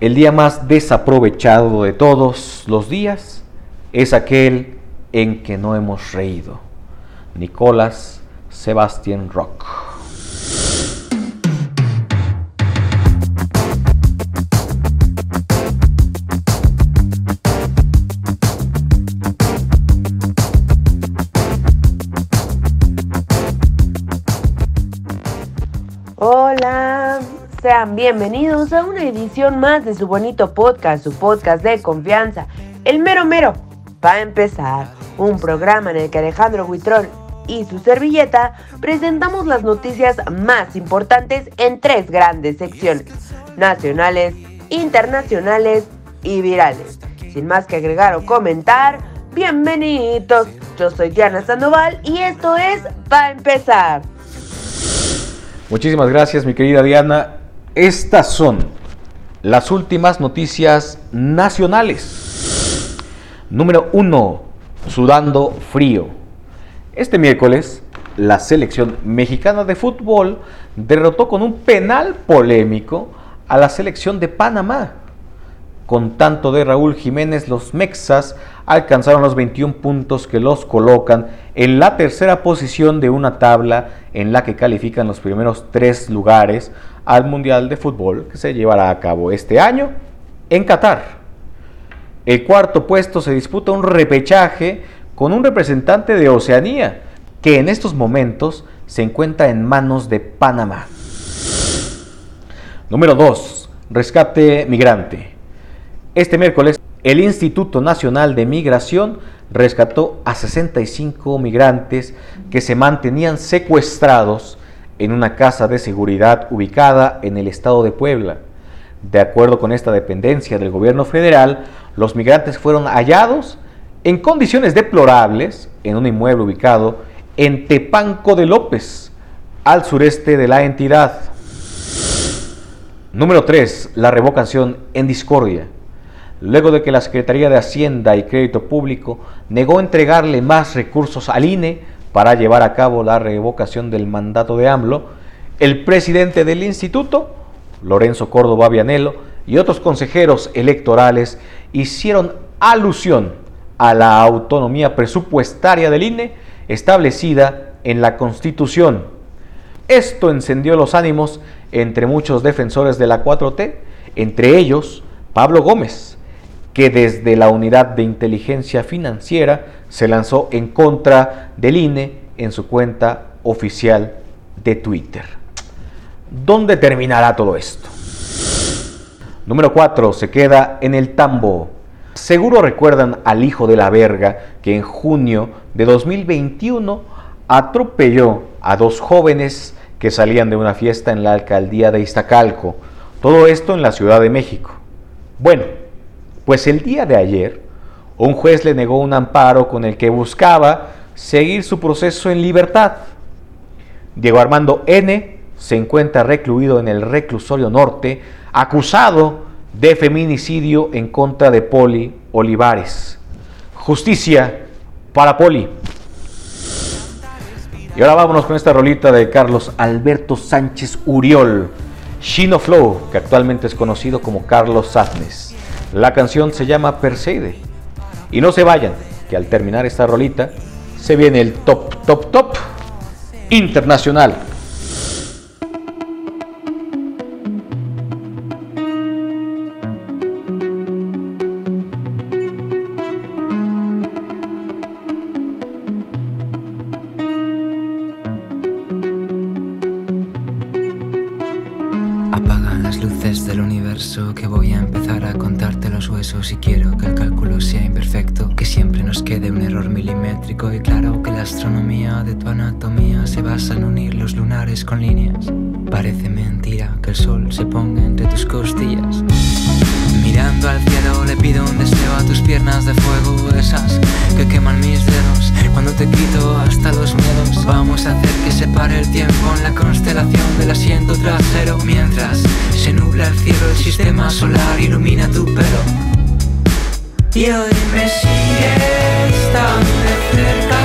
El día más desaprovechado de todos los días es aquel en que no hemos reído. Nicolás Sebastián Rock. Hola, sean bienvenidos a una edición más de su bonito podcast, su podcast de confianza, El Mero Mero. Va a empezar un programa en el que Alejandro Huitrón y su servilleta presentamos las noticias más importantes en tres grandes secciones, nacionales, internacionales y virales. Sin más que agregar o comentar, bienvenidos. Yo soy Diana Sandoval y esto es Va a empezar. Muchísimas gracias, mi querida Diana. Estas son las últimas noticias nacionales. Número 1. Sudando frío. Este miércoles, la selección mexicana de fútbol derrotó con un penal polémico a la selección de Panamá. Con tanto de Raúl Jiménez, los Mexas alcanzaron los 21 puntos que los colocan en la tercera posición de una tabla en la que califican los primeros tres lugares al Mundial de Fútbol que se llevará a cabo este año en Qatar. El cuarto puesto se disputa un repechaje con un representante de Oceanía que en estos momentos se encuentra en manos de Panamá. Número 2. Rescate migrante. Este miércoles, el Instituto Nacional de Migración rescató a 65 migrantes que se mantenían secuestrados en una casa de seguridad ubicada en el estado de Puebla. De acuerdo con esta dependencia del gobierno federal, los migrantes fueron hallados en condiciones deplorables en un inmueble ubicado en Tepanco de López, al sureste de la entidad. Número 3. La revocación en discordia luego de que la Secretaría de Hacienda y Crédito Público negó entregarle más recursos al INE para llevar a cabo la revocación del mandato de AMLO, el presidente del instituto, Lorenzo Córdoba Vianelo, y otros consejeros electorales hicieron alusión a la autonomía presupuestaria del INE establecida en la Constitución. Esto encendió los ánimos entre muchos defensores de la 4T, entre ellos Pablo Gómez, que desde la unidad de inteligencia financiera se lanzó en contra del INE en su cuenta oficial de Twitter. ¿Dónde terminará todo esto? Número 4. Se queda en el tambo. Seguro recuerdan al hijo de la verga que en junio de 2021 atropelló a dos jóvenes que salían de una fiesta en la alcaldía de Iztacalco. Todo esto en la Ciudad de México. Bueno, pues el día de ayer, un juez le negó un amparo con el que buscaba seguir su proceso en libertad. Diego Armando N. se encuentra recluido en el reclusorio norte, acusado de feminicidio en contra de Poli Olivares. Justicia para Poli. Y ahora vámonos con esta rolita de Carlos Alberto Sánchez Uriol, Shino Flow, que actualmente es conocido como Carlos Sadness. La canción se llama Perseide. Y no se vayan, que al terminar esta rolita se viene el top, top, top internacional. Si quiero que el cálculo sea imperfecto, que siempre nos quede un error milimétrico y claro que la astronomía de tu anatomía se basa en unir los lunares con líneas. Parece mentira que el sol se ponga entre tus costillas. Mirando al cielo le pido un deseo a tus piernas de fuego, esas que queman mis dedos cuando te quito hasta los miedos. Vamos a hacer que se pare el tiempo en la constelación del asiento trasero mientras se nubla el cielo, el sistema solar ilumina tu pelo. Y hoy me sigues cerca,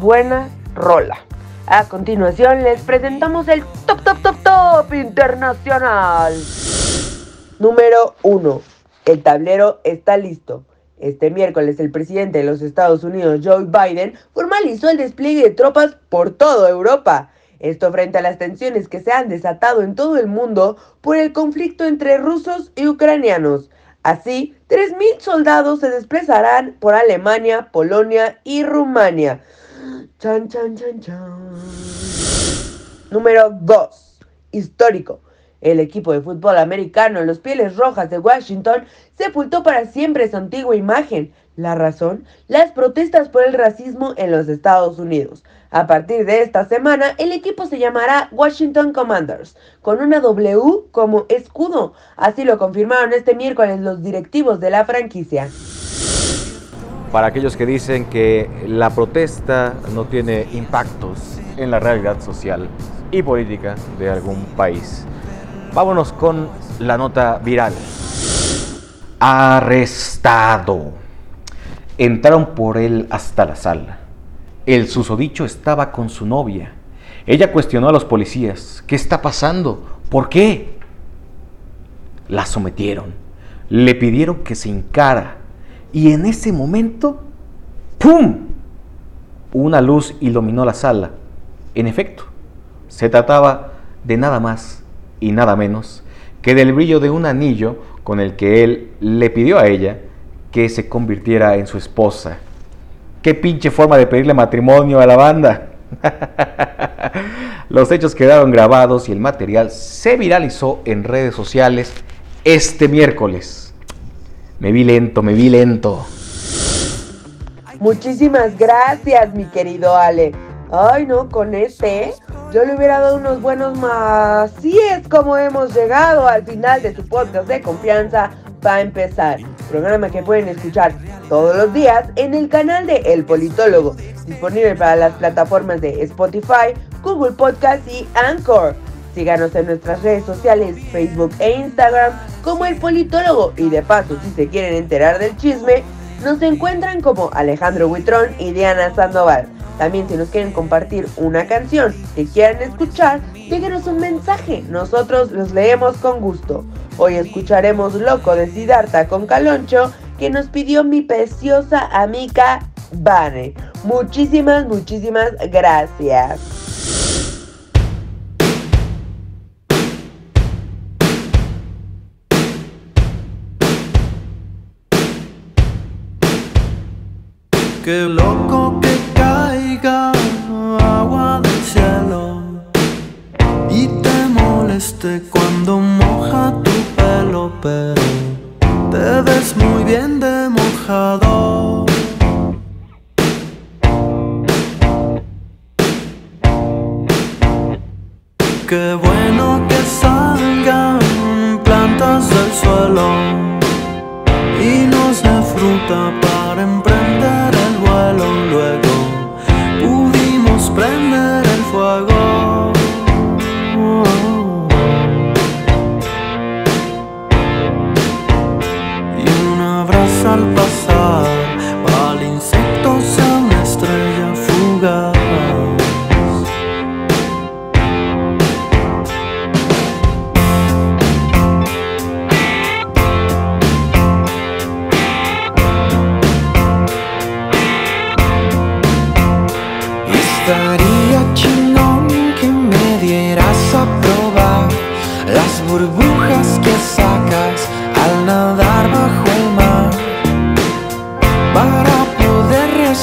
buena rola. A continuación les presentamos el top top top top internacional. Número 1. El tablero está listo. Este miércoles el presidente de los Estados Unidos, Joe Biden, formalizó el despliegue de tropas por toda Europa. Esto frente a las tensiones que se han desatado en todo el mundo por el conflicto entre rusos y ucranianos. Así, 3.000 soldados se desplazarán por Alemania, Polonia y Rumania. Chan, chan, chan, chan. Número 2. Histórico. El equipo de fútbol americano Los Pieles Rojas de Washington sepultó para siempre su antigua imagen. La razón, las protestas por el racismo en los Estados Unidos. A partir de esta semana, el equipo se llamará Washington Commanders, con una W como escudo. Así lo confirmaron este miércoles los directivos de la franquicia. Para aquellos que dicen que la protesta no tiene impactos en la realidad social y política de algún país. Vámonos con la nota viral. Arrestado. Entraron por él hasta la sala. El susodicho estaba con su novia. Ella cuestionó a los policías. ¿Qué está pasando? ¿Por qué? La sometieron. Le pidieron que se encara. Y en ese momento, ¡pum! Una luz iluminó la sala. En efecto, se trataba de nada más y nada menos que del brillo de un anillo con el que él le pidió a ella que se convirtiera en su esposa. Qué pinche forma de pedirle matrimonio a la banda. Los hechos quedaron grabados y el material se viralizó en redes sociales este miércoles. Me vi lento, me vi lento. Muchísimas gracias, mi querido Ale. Ay, no, con este yo le hubiera dado unos buenos más. Si es como hemos llegado al final de su podcast de confianza para empezar. Programa que pueden escuchar todos los días en el canal de El Politólogo, disponible para las plataformas de Spotify, Google Podcast y Anchor. Síganos en nuestras redes sociales, Facebook e Instagram como El Politólogo y de paso si se quieren enterar del chisme, nos encuentran como Alejandro Huitrón y Diana Sandoval. También si nos quieren compartir una canción que quieran escuchar, déjenos un mensaje, nosotros los leemos con gusto. Hoy escucharemos Loco de Siddhartha con Caloncho que nos pidió mi preciosa amiga Vane. Muchísimas, muchísimas gracias. Qué loco que caiga agua del cielo y te moleste cuando moja tu pelo, pero te ves muy bien de mojado. Qué bueno que salgan plantas del suelo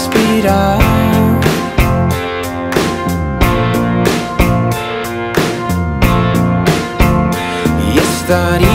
respirar. Y estaría